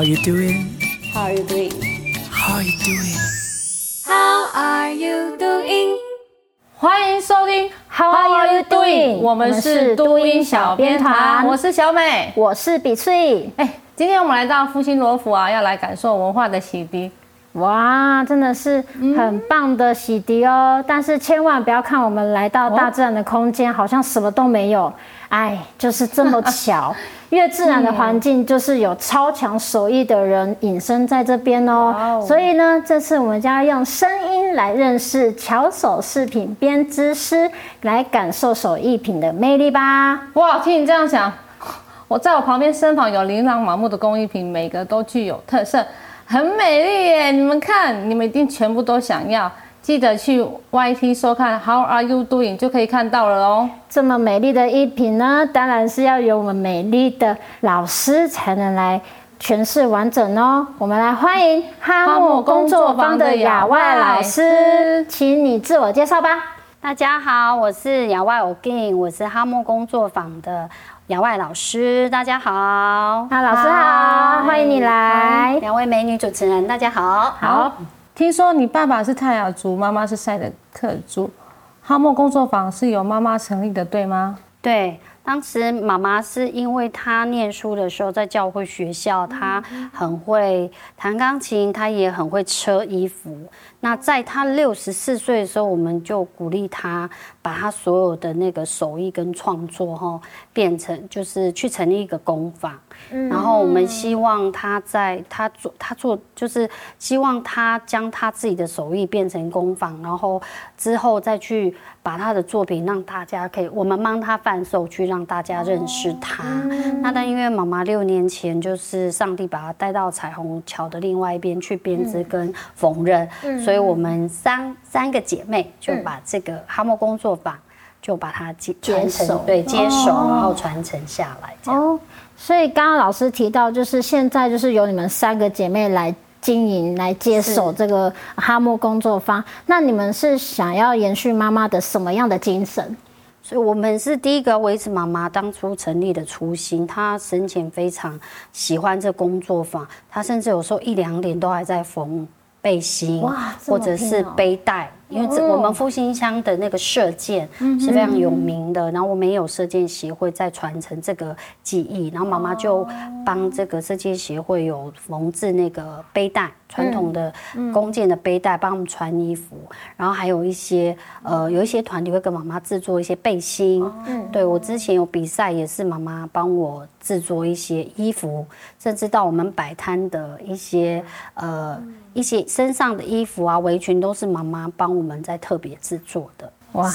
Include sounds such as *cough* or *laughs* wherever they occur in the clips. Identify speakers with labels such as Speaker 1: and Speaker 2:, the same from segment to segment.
Speaker 1: How you doing?
Speaker 2: How are you doing?
Speaker 1: How you doing?
Speaker 2: How are you doing?
Speaker 3: 欢迎收听
Speaker 4: How are you doing？
Speaker 3: 我们是都音小编团，我是小美，
Speaker 4: 我是比翠。
Speaker 3: 哎，今天我们来到复兴罗浮啊，要来感受文化的洗涤。
Speaker 4: 哇，真的是很棒的洗涤哦！嗯、但是千万不要看我们来到大自然的空间，哦、好像什么都没有。哎，就是这么巧，*laughs* 越自然的环境就是有超强手艺的人隐身在这边哦。哦所以呢，这次我们将要用声音来认识巧手饰品编织师，来感受手艺品的魅力吧。
Speaker 3: 哇，听你这样讲，我在我旁边身旁有琳琅满目的工艺品，每个都具有特色。很美丽耶！你们看，你们一定全部都想要。记得去 YT 收看 How Are You Doing 就可以看到了哦。
Speaker 4: 这么美丽的一品呢，当然是要有我们美丽的老师才能来诠释完整哦。我们来欢迎哈姆工作坊的亚外老师，请你自我介绍吧。
Speaker 2: 大家好，我是亚外欧金，我是哈姆工作坊的。亚外老师，大家好。
Speaker 4: 啊，老师好，欢迎你来。
Speaker 2: 两位美女主持人，大家好。
Speaker 3: 好，听说你爸爸是泰雅族，妈妈是赛德克族，哈莫工作坊是由妈妈成立的，对吗？
Speaker 2: 对。当时妈妈是因为她念书的时候在教会学校，她很会弹钢琴，她也很会车衣服。那在她六十四岁的时候，我们就鼓励她把她所有的那个手艺跟创作哈，变成就是去成立一个工坊。然后我们希望她在她做她做就是希望她将她自己的手艺变成工坊，然后之后再去把她的作品让大家可以我们帮她贩售去。让大家认识他。那但因为妈妈六年前就是上帝把她带到彩虹桥的另外一边去编织跟缝纫，所以我们三三个姐妹就把这个哈莫工作坊就把它接接承，对，接手，然后传承下来。哦，
Speaker 4: 所以刚刚老师提到，就是现在就是由你们三个姐妹来经营、来接手这个哈莫工作坊。那你们是想要延续妈妈的什么样的精神？
Speaker 2: 所以，我们是第一个维持妈妈当初成立的初心。她生前非常喜欢这工作坊，她甚至有时候一两点都还在缝背心，哇，或者是背带。因为这我们复兴乡的那个射箭是非常有名的，然后我们也有射箭协会在传承这个技艺，然后妈妈就帮这个射箭协会有缝制那个背带，传统的弓箭的背带，帮我们穿衣服，然后还有一些呃有一些团体会跟妈妈制作一些背心，对，我之前有比赛也是妈妈帮我制作一些衣服，甚至到我们摆摊的一些呃。一些身上的衣服啊、围裙都是妈妈帮我们在特别制作的。哇，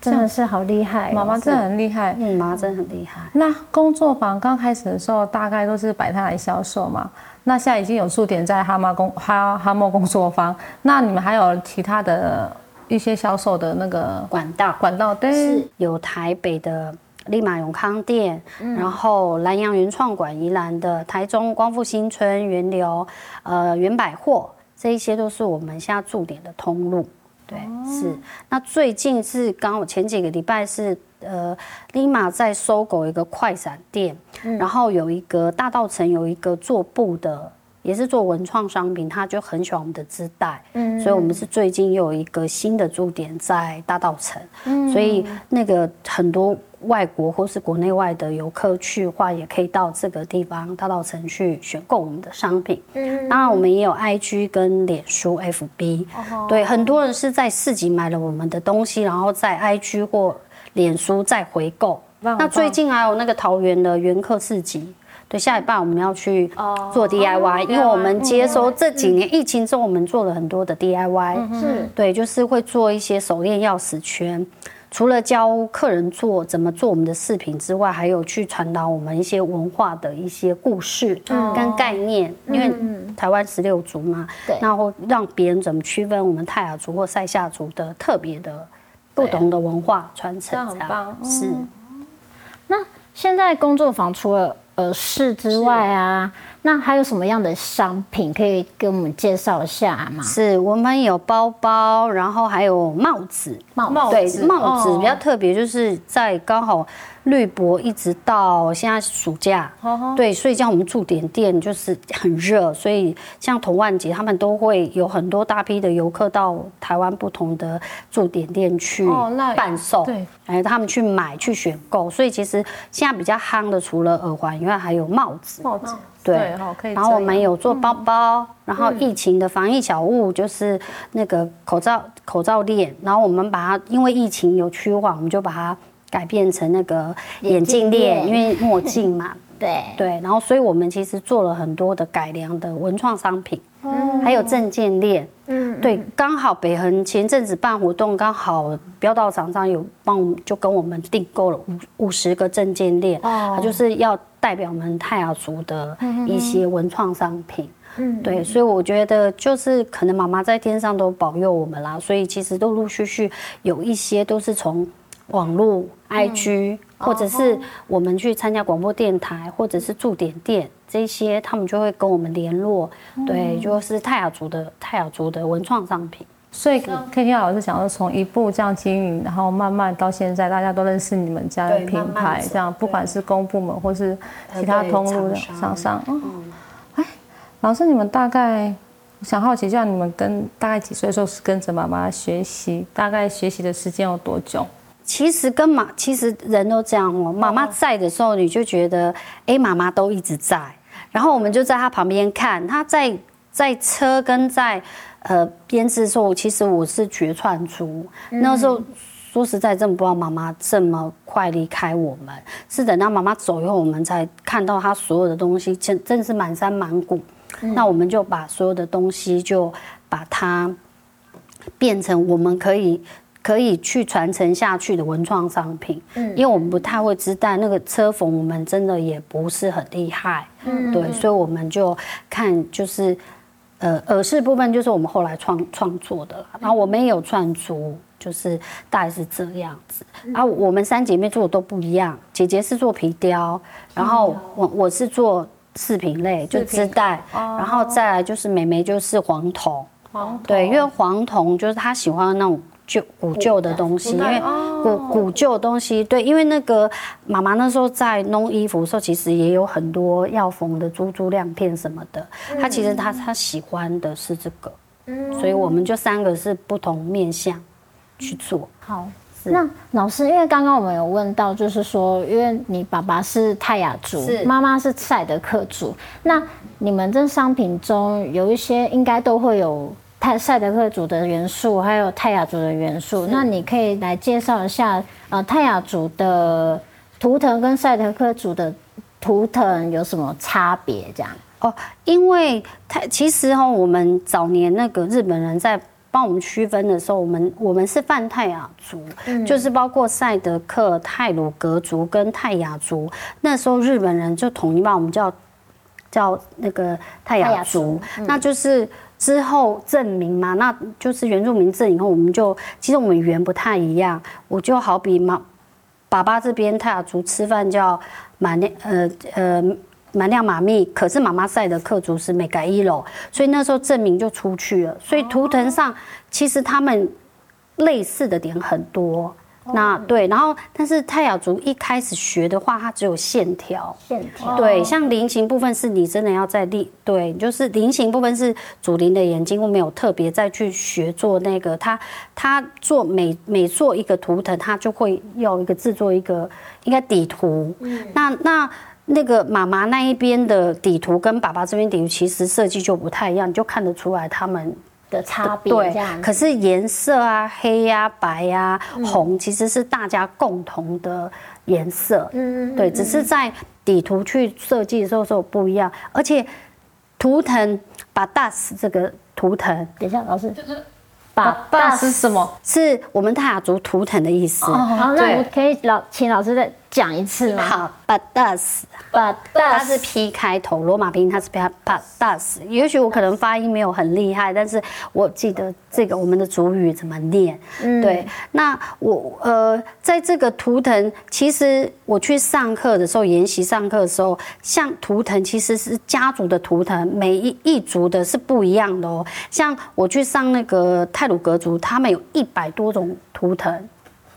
Speaker 4: 真的是好厉害，
Speaker 3: 妈妈真的很厉害。
Speaker 2: 嗯，妈妈真的很厉害。
Speaker 3: 那工作坊刚开始的时候，大概都是摆摊来销售嘛。那现在已经有驻点在哈妈工哈哈莫工作坊。那你们还有其他的一些销售的那个
Speaker 2: 管道？
Speaker 3: 管道对，是
Speaker 2: 有台北的立马永康店，嗯、然后南洋原创馆宜兰的，台中光复新村源流，呃，原百货。这一些都是我们现在驻点的通路，对，是。那最近是刚好前几个礼拜是，呃，立马在搜狗一个快闪店，嗯、然后有一个大道城有一个做布的。也是做文创商品，他就很喜欢我们的织带，嗯，所以我们是最近又有一个新的驻点在大道城，嗯，所以那个很多外国或是国内外的游客去的话，也可以到这个地方大道城去选购我们的商品，嗯，当然我们也有 IG 跟脸书 FB，哦，对，很多人是在市集买了我们的东西，然后在 IG 或脸书再回购，那最近还有那个桃园的原客市集。对，下一半我们要去做 DIY，因为我们接收这几年疫情之后，我们做了很多的 DIY，是，对，就是会做一些手链、钥匙圈，除了教客人做怎么做我们的饰品之外，还有去传达我们一些文化的一些故事跟概念，因为台湾十六族嘛，对，然后让别人怎么区分我们泰雅族或塞夏族的特别的不同的文化传承，这样很棒，是。
Speaker 4: 那现在工作坊除了呃，饰之外啊，那还有什么样的商品可以给我们介绍一下吗？
Speaker 2: 是我们有包包，然后还有帽子，帽对帽子比较特别，就是在刚好绿博一直到现在暑假，对，所以像我们驻点店就是很热，所以像童玩节他们都会有很多大批的游客到台湾不同的驻点店去贩售，对，哎，他们去买去选购，所以其实现在比较夯的除了耳环以外，还有帽子，帽子。对，然后我们有做包包，然后疫情的防疫小物就是那个口罩口罩链，然后我们把它因为疫情有趋缓，我们就把它改变成那个眼镜链，因为墨镜嘛。*laughs* 对。对，然后所以我们其实做了很多的改良的文创商品，还有证件链。嗯，对，刚好北横前阵子办活动，刚好标道厂商有帮我们就跟我们订购了五五十个证件链，哦，它就是要。代表我们泰雅族的一些文创商品，嗯，对，所以我觉得就是可能妈妈在天上都保佑我们啦，所以其实都陆陆续续有一些都是从网络、IG，或者是我们去参加广播电台，或者是驻点店这些，他们就会跟我们联络，对，就是泰雅族的泰雅族的文创商品。
Speaker 3: 所以刚 K K 老师想要，从一步这样经营，然后慢慢到现在，大家都认识你们家的品牌，这样不管是公部门或是其他通路的厂商。嗯，哎，老师，你们大概我想好奇，就像你们跟大概几岁的时候是跟着妈妈学习，大概学习的时间有多久？
Speaker 2: 其实跟妈，其实人都这样哦。妈妈在的时候，你就觉得，哎，妈妈都一直在，然后我们就在她旁边看，她在在车跟在。呃，编织的时候，其实我是绝串珠。那时候说实在，真的不知道妈妈这么快离开我们，是等到妈妈走以后，我们才看到她所有的东西，真真是满山满谷。那我们就把所有的东西，就把它变成我们可以可以去传承下去的文创商品。嗯因为我们不太会织带，那个车缝我们真的也不是很厉害。对，所以我们就看就是。呃，耳饰部分就是我们后来创创作的，然后我们也有串珠，就是大概是这样子。然后我们三姐妹做的都不一样，姐姐是做皮雕，然后我我是做饰品类，就织带，然后再来就是妹妹就是黄铜，黄铜，对，因为黄铜就是她喜欢那种。旧古旧的东西，因为古古旧的东西，对，因为那个妈妈那时候在弄衣服的时候，其实也有很多要缝的珠珠亮片什么的。她其实她她喜欢的是这个，所以我们就三个是不同面向去做。
Speaker 4: 好，那老师，因为刚刚我们有问到，就是说，因为你爸爸是泰雅族，妈妈是赛德克族，那你们这商品中有一些应该都会有。泰赛德克族的元素，还有泰雅族的元素，那你可以来介绍一下，呃，泰雅族的图腾跟赛德克族的图腾有什么差别？这样
Speaker 2: 哦，因为泰其实哈，我们早年那个日本人在帮我们区分的时候，我们我们是泛泰雅族，嗯、就是包括赛德克、泰鲁格族跟泰雅族，那时候日本人就统一把我们叫叫那个泰雅族，雅族嗯、那就是。之后证明嘛，那就是原住民证以后，我们就其实我们语言不太一样。我就好比妈爸爸这边泰雅族吃饭叫马亮呃呃马亮马密，可是妈妈赛的客族是美改一楼，所以那时候证明就出去了。所以图腾上其实他们类似的点很多。那对，然后但是泰雅族一开始学的话，它只有线条，线条。对，像菱形部分是你真的要在立，对，就是菱形部分是祖灵的眼睛，我没有特别再去学做那个，他他做每每做一个图腾，他就会要一个制作一个应该底图，嗯，那那那个妈妈那一边的底图跟爸爸这边底图其实设计就不太一样，你就看得出来他们。
Speaker 4: 的差别，对，
Speaker 2: 可是颜色啊，黑呀、啊、白呀、啊、红，其实是大家共同的颜色。嗯，对，只是在底图去设计的时候是有不一样，而且图腾把大斯这个图腾，
Speaker 4: 等一下，老师。
Speaker 3: 把大是什么？
Speaker 2: 是我们泰雅族图腾的意思。
Speaker 4: 哦，好，那我可以老请老师再讲一次吗？
Speaker 2: 好，巴达斯，巴达斯，它是 P 开头，罗马拼音它是 P 巴达斯。也许我可能发音没有很厉害，但是我记得这个我们的主语怎么念。嗯，对。那我呃，在这个图腾，其实我去上课的时候，研习上课的时候，像图腾其实是家族的图腾，每一一族的是不一样的哦。像我去上那个泰鲁格族，他们有一百多种图腾。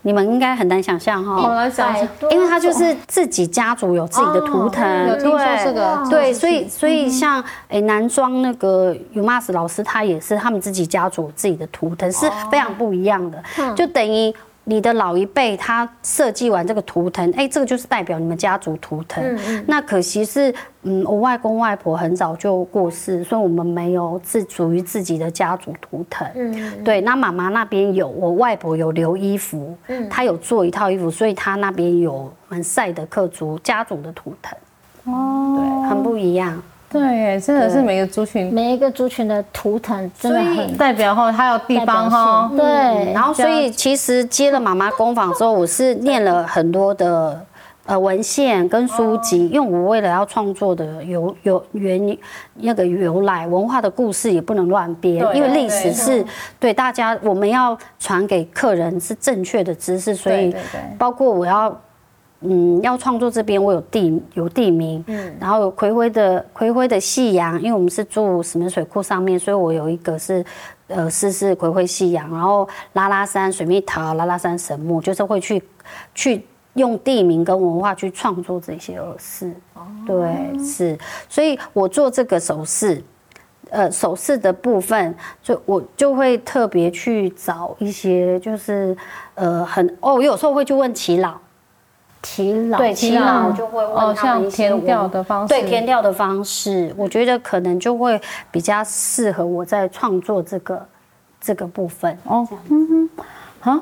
Speaker 2: 你们应该很难想象哈。
Speaker 3: 我来讲，
Speaker 2: 因为他就是自己家族有自己的图腾，
Speaker 3: 哦、有听说这个，
Speaker 2: 对，所以所以像诶男装那个 Umas 老师，他也是他们自己家族自己的图腾是非常不一样的，就等于。你的老一辈他设计完这个图腾，哎，这个就是代表你们家族图腾。嗯嗯。那可惜是，嗯，我外公外婆很早就过世，所以我们没有自属于自己的家族图腾。嗯，嗯。对，那妈妈那边有，我外婆有留衣服，嗯，她有做一套衣服，所以她那边有我们赛德克族家族的图腾。哦。对，很不一样。
Speaker 3: 对，真的是每个族群，
Speaker 4: 每一个族群的图腾真的很
Speaker 3: 代表哈，还有地方哈。
Speaker 2: 对，然后所以其实接了妈妈工坊之后，我是念了很多的呃文献跟书籍，因为我为了要创作的有有原那个由来文化的故事也不能乱编，因为历史是对大家我们要传给客人是正确的知识，所以包括我要。嗯，要创作这边我有地有地名，嗯，然后有葵辉的葵辉的夕阳，因为我们是住石门水库上面，所以我有一个是，呃，是是葵辉夕阳，然后拉拉山水蜜桃，拉拉山神木，就是会去去用地名跟文化去创作这些耳饰，哦，对，是，所以我做这个首饰，呃，首饰的部分，就我就会特别去找一些，就是呃，很哦，我有时候会去问耆老。耆老，对耆老就会问他们一些
Speaker 3: 填调的方式，
Speaker 2: 对填调的方式，我觉得可能就会比较适合我在创作这个这个部分。哦，嗯哼，
Speaker 3: 好，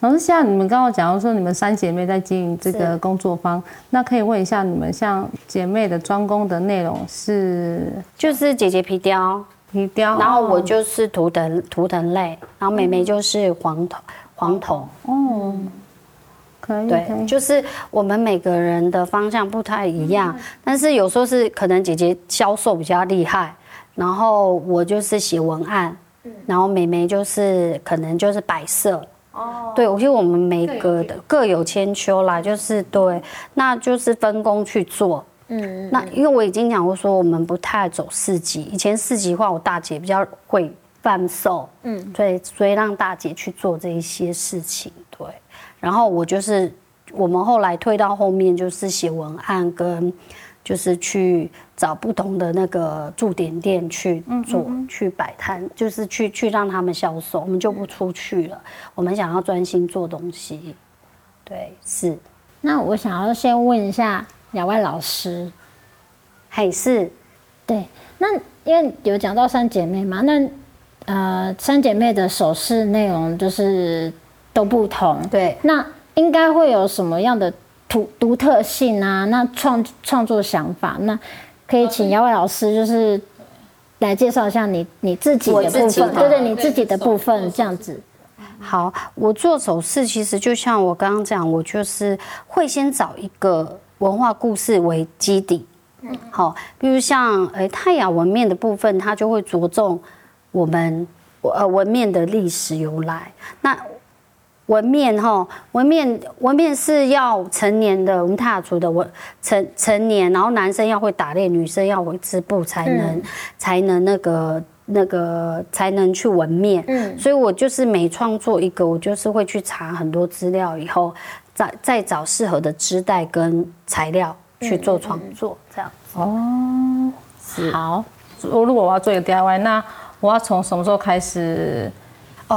Speaker 3: 老师，像你们刚刚讲到说你们三姐妹在经营这个工作坊，那可以问一下你们像姐妹的专攻的内容是？
Speaker 2: 就是姐姐皮雕，
Speaker 3: 皮雕，
Speaker 2: 然后我就是图腾图腾类，然后妹妹就是黄铜黄铜，哦。嗯
Speaker 3: 可以，
Speaker 2: 对，就是我们每个人的方向不太一样，但是有时候是可能姐姐销售比较厉害，然后我就是写文案，然后妹妹就是可能就是摆设。哦，对，我觉得我们每个的各有千秋啦，就是对，那就是分工去做。嗯，那因为我已经讲过说，我们不太走四级，以前四级的话，我大姐比较会贩售，嗯，对，所以让大姐去做这一些事情，对。然后我就是，我们后来推到后面就是写文案跟，就是去找不同的那个驻点店去做，去摆摊，就是去去让他们销售，我们就不出去了。我们想要专心做东西，对，是。
Speaker 4: 那我想要先问一下两位老师，
Speaker 2: 还是，
Speaker 4: 对，那因为有讲到三姐妹嘛，那呃三姐妹的首饰内容就是。都不同，
Speaker 2: 对，
Speaker 4: 那应该会有什么样的独独特性啊？那创创作想法，那可以请姚伟老师就是来介绍一下你你自己的部分，对对，你自己的部分这样子。
Speaker 2: 好，我做首饰其实就像我刚刚讲，我就是会先找一个文化故事为基底，嗯，好，比如像诶泰雅纹面的部分，它就会着重我们呃纹面的历史由来，那。纹面哈，纹面纹面是要成年的，我们泰雅族的纹成成年，然后男生要会打猎，女生要会织布，才能、嗯、才能那个那个才能去纹面。嗯，所以我就是每创作一个，我就是会去查很多资料，以后再再找适合的织带跟材料去做创作，这样子。
Speaker 3: 哦，好，我。如果我要做一个 DIY，那我要从什么时候开始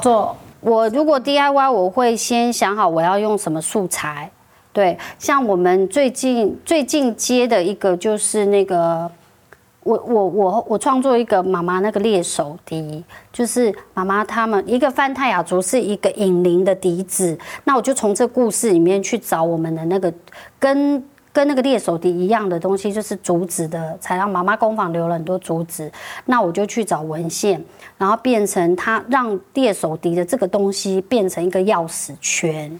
Speaker 3: 做？
Speaker 2: 我如果 DIY，我会先想好我要用什么素材。对，像我们最近最近接的一个就是那个，我我我我创作一个妈妈那个猎手笛，就是妈妈他们一个泛泰雅族是一个引灵的笛子，那我就从这故事里面去找我们的那个跟。跟那个猎手笛一样的东西，就是竹子的才让。妈妈工坊留了很多竹子，那我就去找文献，然后变成它，让猎手笛的这个东西变成一个钥匙圈。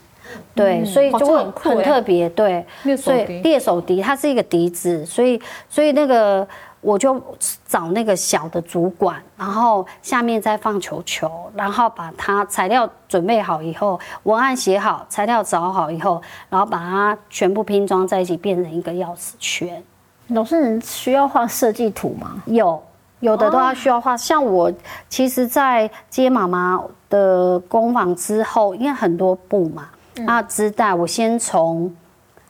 Speaker 2: 对，嗯、所以就会很特别。对，所以猎手笛它是一个笛子，所以所以那个。我就找那个小的主管，然后下面再放球球，然后把它材料准备好以后，文案写好，材料找好以后，然后把它全部拼装在一起，变成一个钥匙圈。
Speaker 4: 老师，你需要画设计图吗？
Speaker 2: 有，有的都要需要画。像我，其实，在接妈妈的工坊之后，因为很多布嘛。那织带我先从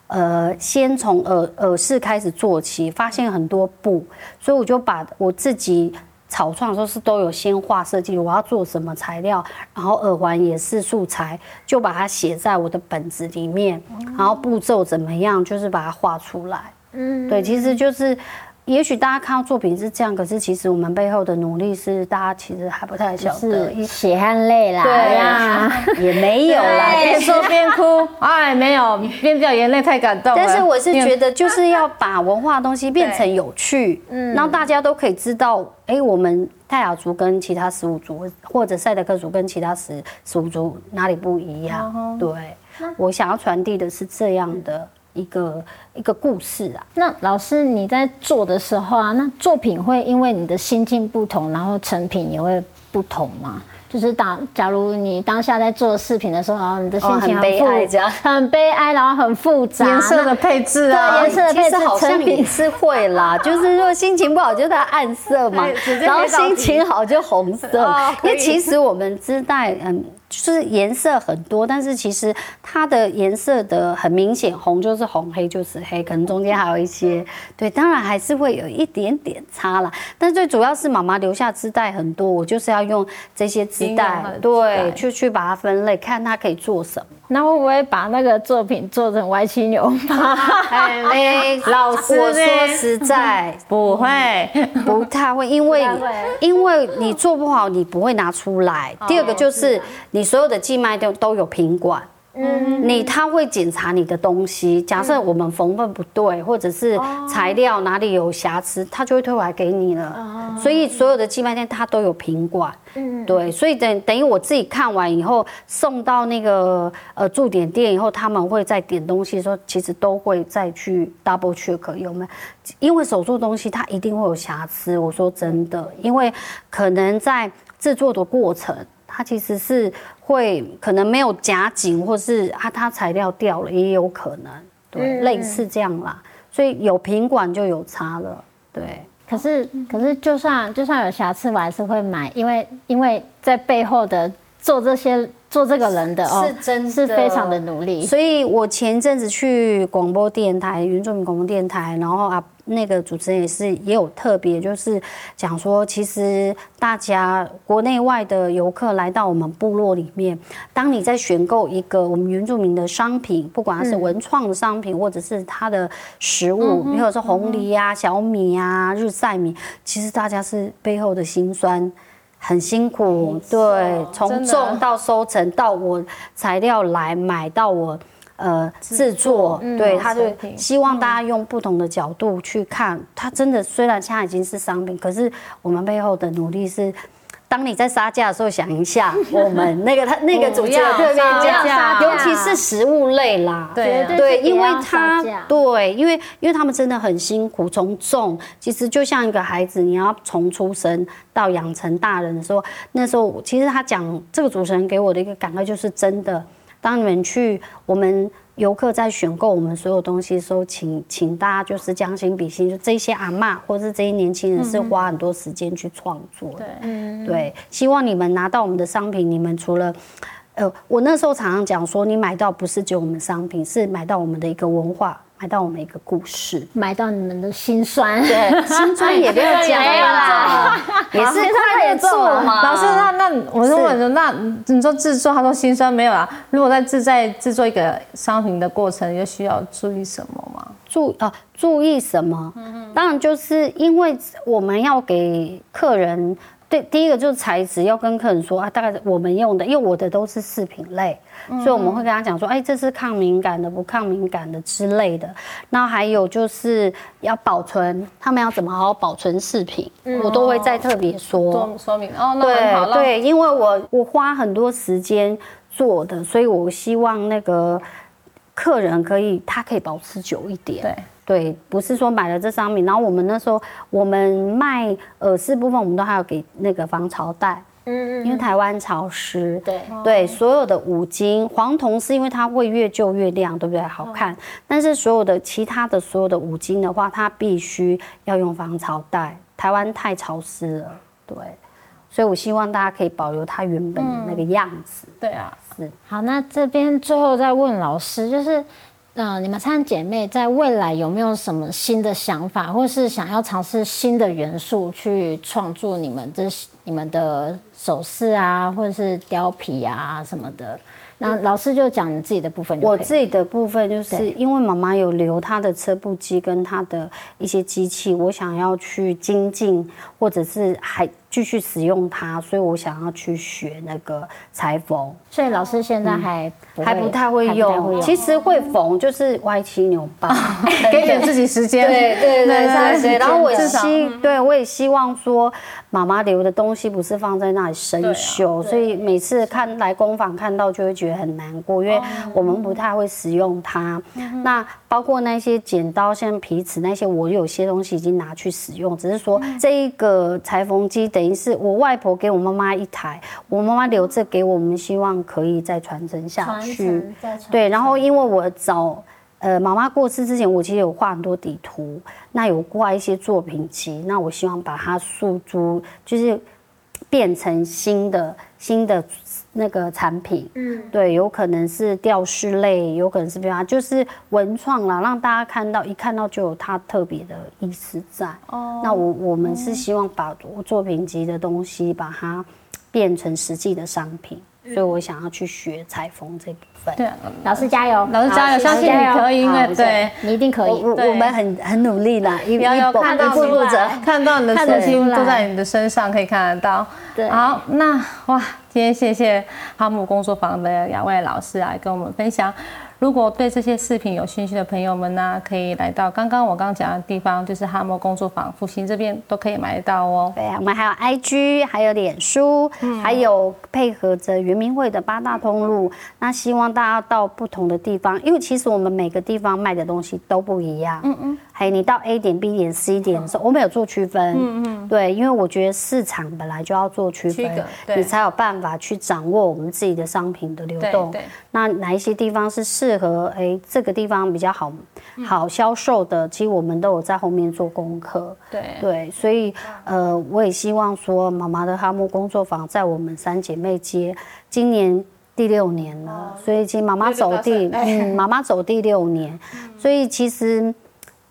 Speaker 2: 呃先从耳耳饰开始做起，发现很多布，所以我就把我自己。草创的时候是都有先画设计，我要做什么材料，然后耳环也是素材，就把它写在我的本子里面，然后步骤怎么样，就是把它画出来。嗯，对，其实就是。也许大家看到作品是这样，可是其实我们背后的努力是大家其实还不太晓得，
Speaker 4: 血汗泪啦，
Speaker 2: 对。呀，*laughs* 也没有啦，
Speaker 3: 边说边哭，哎，没有，*laughs* 边掉眼泪太感动了。
Speaker 2: 但是我是觉得，就是要把文化的东西变成有趣，嗯，让大家都可以知道，哎，我们泰雅族跟其他十五族，或者赛德克族跟其他十十五族哪里不一样？对，我想要传递的是这样的。一个一个故事啊，
Speaker 4: 那老师你在做的时候啊，那作品会因为你的心境不同，然后成品也会不同吗？就是当假如你当下在做视频的时候，然后你的心情很，
Speaker 2: 很悲哀，这样。*laughs*
Speaker 4: 很悲哀，然后很复杂，
Speaker 3: 颜色的配置啊，
Speaker 4: 对，颜色的配置
Speaker 2: 好像也是会啦，*laughs* 就是说心情不好就它暗色嘛，然后心情好就红色，因为其实我们织带嗯。就是颜色很多，但是其实它的颜色的很明显，红就是红，黑就是黑，可能中间还有一些，对，当然还是会有一点点差啦。但最主要是妈妈留下织带很多，我就是要用这些织带，对，去去把它分类，看它可以做什么。
Speaker 4: 那会不会把那个作品做成歪七扭八？
Speaker 2: 哎，*laughs* 老师，我说实在 *laughs*
Speaker 3: 不会，
Speaker 2: 不太会，因为因为你做不好，你不会拿出来。第二个就是你所有的寄卖都都有品管。嗯，你他会检查你的东西，假设我们缝份不对，或者是材料哪里有瑕疵，他就会退回来给你了。所以所有的寄卖店他都有品管，嗯，对，所以等等于我自己看完以后送到那个呃驻点店以后，他们会再点东西的时候，其实都会再去 double check 有没有，因为手做东西它一定会有瑕疵。我说真的，因为可能在制作的过程。它其实是会可能没有夹紧，或是啊，它材料掉了也有可能，对，类似这样啦。所以有品管就有差了，对。
Speaker 4: 可是可是就算就算有瑕疵，我还是会买，因为因为在背后的做这些做这个人的哦，是真是非常的努力。
Speaker 2: 所以我前阵子去广播电台，原住民广播电台，然后啊。那个主持人也是也有特别，就是讲说，其实大家国内外的游客来到我们部落里面，当你在选购一个我们原住民的商品，不管它是文创的商品，或者是它的食物，比如说红梨啊、小米啊、日晒米，其实大家是背后的辛酸，很辛苦，对，从种到收成到我材料来买到我。呃，制作，嗯、对，他就希望大家用不同的角度去看，它真的虽然现在已经是商品，可是我们背后的努力是，当你在杀价的时候想一下，我们那个他 *laughs* 那个主角特别价，尤其是食物类啦，对对，因为他对，因为因为他们真的很辛苦，从种其实就像一个孩子，你要从出生到养成大人的时候，那时候其实他讲这个主持人给我的一个感慨就是真的。当你们去，我们游客在选购我们所有东西的时候，请请大家就是将心比心，就这些阿妈或者是这些年轻人是花很多时间去创作的，对，对，希望你们拿到我们的商品，你们除了，呃，我那时候常常讲说，你买到不是只有我们商品，是买到我们的一个文化。买到我们一个故事，
Speaker 4: 买到你们的心酸，
Speaker 2: 对，辛酸也不要讲 *laughs* 啦，也是快点做嘛。
Speaker 3: 老师，那那我就问说，那你说制作，他说心酸没有啊？如果在制在制作一个商品的过程，又需要注意什么吗？
Speaker 2: 注啊，注意什么？当然就是因为我们要给客人。对，第一个就是材质，要跟客人说啊，大概我们用的，因为我的都是饰品类，所以我们会跟他讲说，哎，这是抗敏感的，不抗敏感的之类的。那还有就是要保存，他们要怎么好好保存饰品，我都会再特别说
Speaker 3: 说明哦。那很好了。
Speaker 2: 对对，因为我我花很多时间做的，所以我希望那个客人可以，他可以保持久一点。对。对，不是说买了这商品，然后我们那时候我们卖耳饰部分，我们都还要给那个防潮袋，嗯嗯，因为台湾潮湿，对对，所有的五金黄铜是因为它会越旧越亮，对不对？好看，但是所有的其他的所有的五金的话，它必须要用防潮袋，台湾太潮湿了，对，所以我希望大家可以保留它原本的那个样子，
Speaker 3: 对啊。
Speaker 2: 是。
Speaker 4: 好，那这边最后再问老师，就是，嗯、呃，你们三姐妹在未来有没有什么新的想法，或是想要尝试新的元素去创作你们这你们的首饰啊，或者是貂皮啊什么的？那老师就讲你自己的部分。
Speaker 2: 我自己的部分就是因为妈妈有留她的车布机跟她的一些机器，我想要去精进，或者是还。继续使用它，所以我想要去学那个裁缝。
Speaker 4: 所以老师现在
Speaker 2: 还还不太会用，其实会缝就是歪七扭八，*laughs*
Speaker 3: 给点自己时间。
Speaker 2: 对对对对，对。然后我希，对我也希望说，妈妈留的东西不是放在那里生锈，所以每次看来工坊看到就会觉得很难过，因为我们不太会使用它。那包括那些剪刀、像皮尺那些，我有些东西已经拿去使用，只是说这一个裁缝机。等于是我外婆给我妈妈一台，我妈妈留着给我们，希望可以再传承下去。对，然后因为我早呃妈妈过世之前，我其实有画很多底图，那有挂一些作品集，那我希望把它诉诸，就是变成新的新的。那个产品，嗯，对，有可能是吊饰类，有可能是比如就是文创啦，让大家看到，一看到就有它特别的意思在。哦，那我我们是希望把作品集的东西把它变成实际的商品，所以我想要去学裁缝这部分。
Speaker 4: 对，老师加油，
Speaker 3: 老师加油，相信你可以，因为对
Speaker 4: 你一定可以。
Speaker 2: 我我们很很努力啦，一步一步看到
Speaker 3: 看到你的身心都在你的身上，可以看得到。对，好，那哇。今天谢谢哈姆工作坊的两位老师来跟我们分享。如果对这些饰品有兴趣的朋友们呢，可以来到刚刚我刚刚讲的地方，就是哈莫工作坊复兴这边都可以买得到哦。
Speaker 2: 对啊，我们还有 IG，还有脸书，嗯、还有配合着圆明会的八大通路。那希望大家到不同的地方，因为其实我们每个地方卖的东西都不一样。嗯嗯。还有你到 A 点、B 点、C 点的时候，我们有做区分。嗯嗯。对，因为我觉得市场本来就要做区分，你才有办法去掌握我们自己的商品的流动。对。那哪一些地方是适适合哎，这个地方比较好，好销售的，其实我们都有在后面做功课。对对，所以呃，我也希望说，妈妈的哈姆工作坊在我们三姐妹街，今年第六年了，所以其实妈妈走第，嗯，妈妈走第六年，所以其实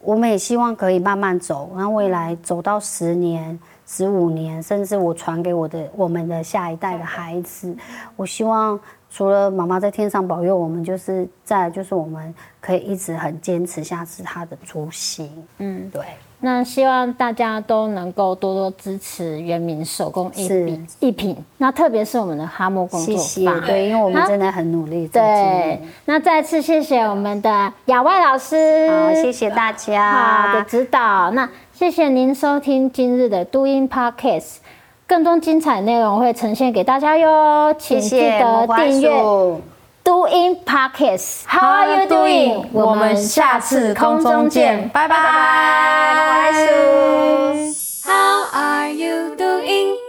Speaker 2: 我们也希望可以慢慢走，然后未来走到十年、十五年，甚至我传给我的我们的下一代的孩子，我希望。除了妈妈在天上保佑我们，就是在就是我们可以一直很坚持下去他的初心。嗯，对。
Speaker 4: 那希望大家都能够多多支持原民手工艺品艺品。那特别是我们的哈木工作坊，
Speaker 2: 对，因为我们真的很努力。
Speaker 4: 对。那再次谢谢我们的雅外老师，
Speaker 2: 好，谢谢大家
Speaker 4: 的指导。那谢谢您收听今日的 Doing Podcast，更多精彩内容会呈现给大家哟，请记得订阅 Doing Podcast，How are you doing？我们下次空中见，拜拜，How are you doing？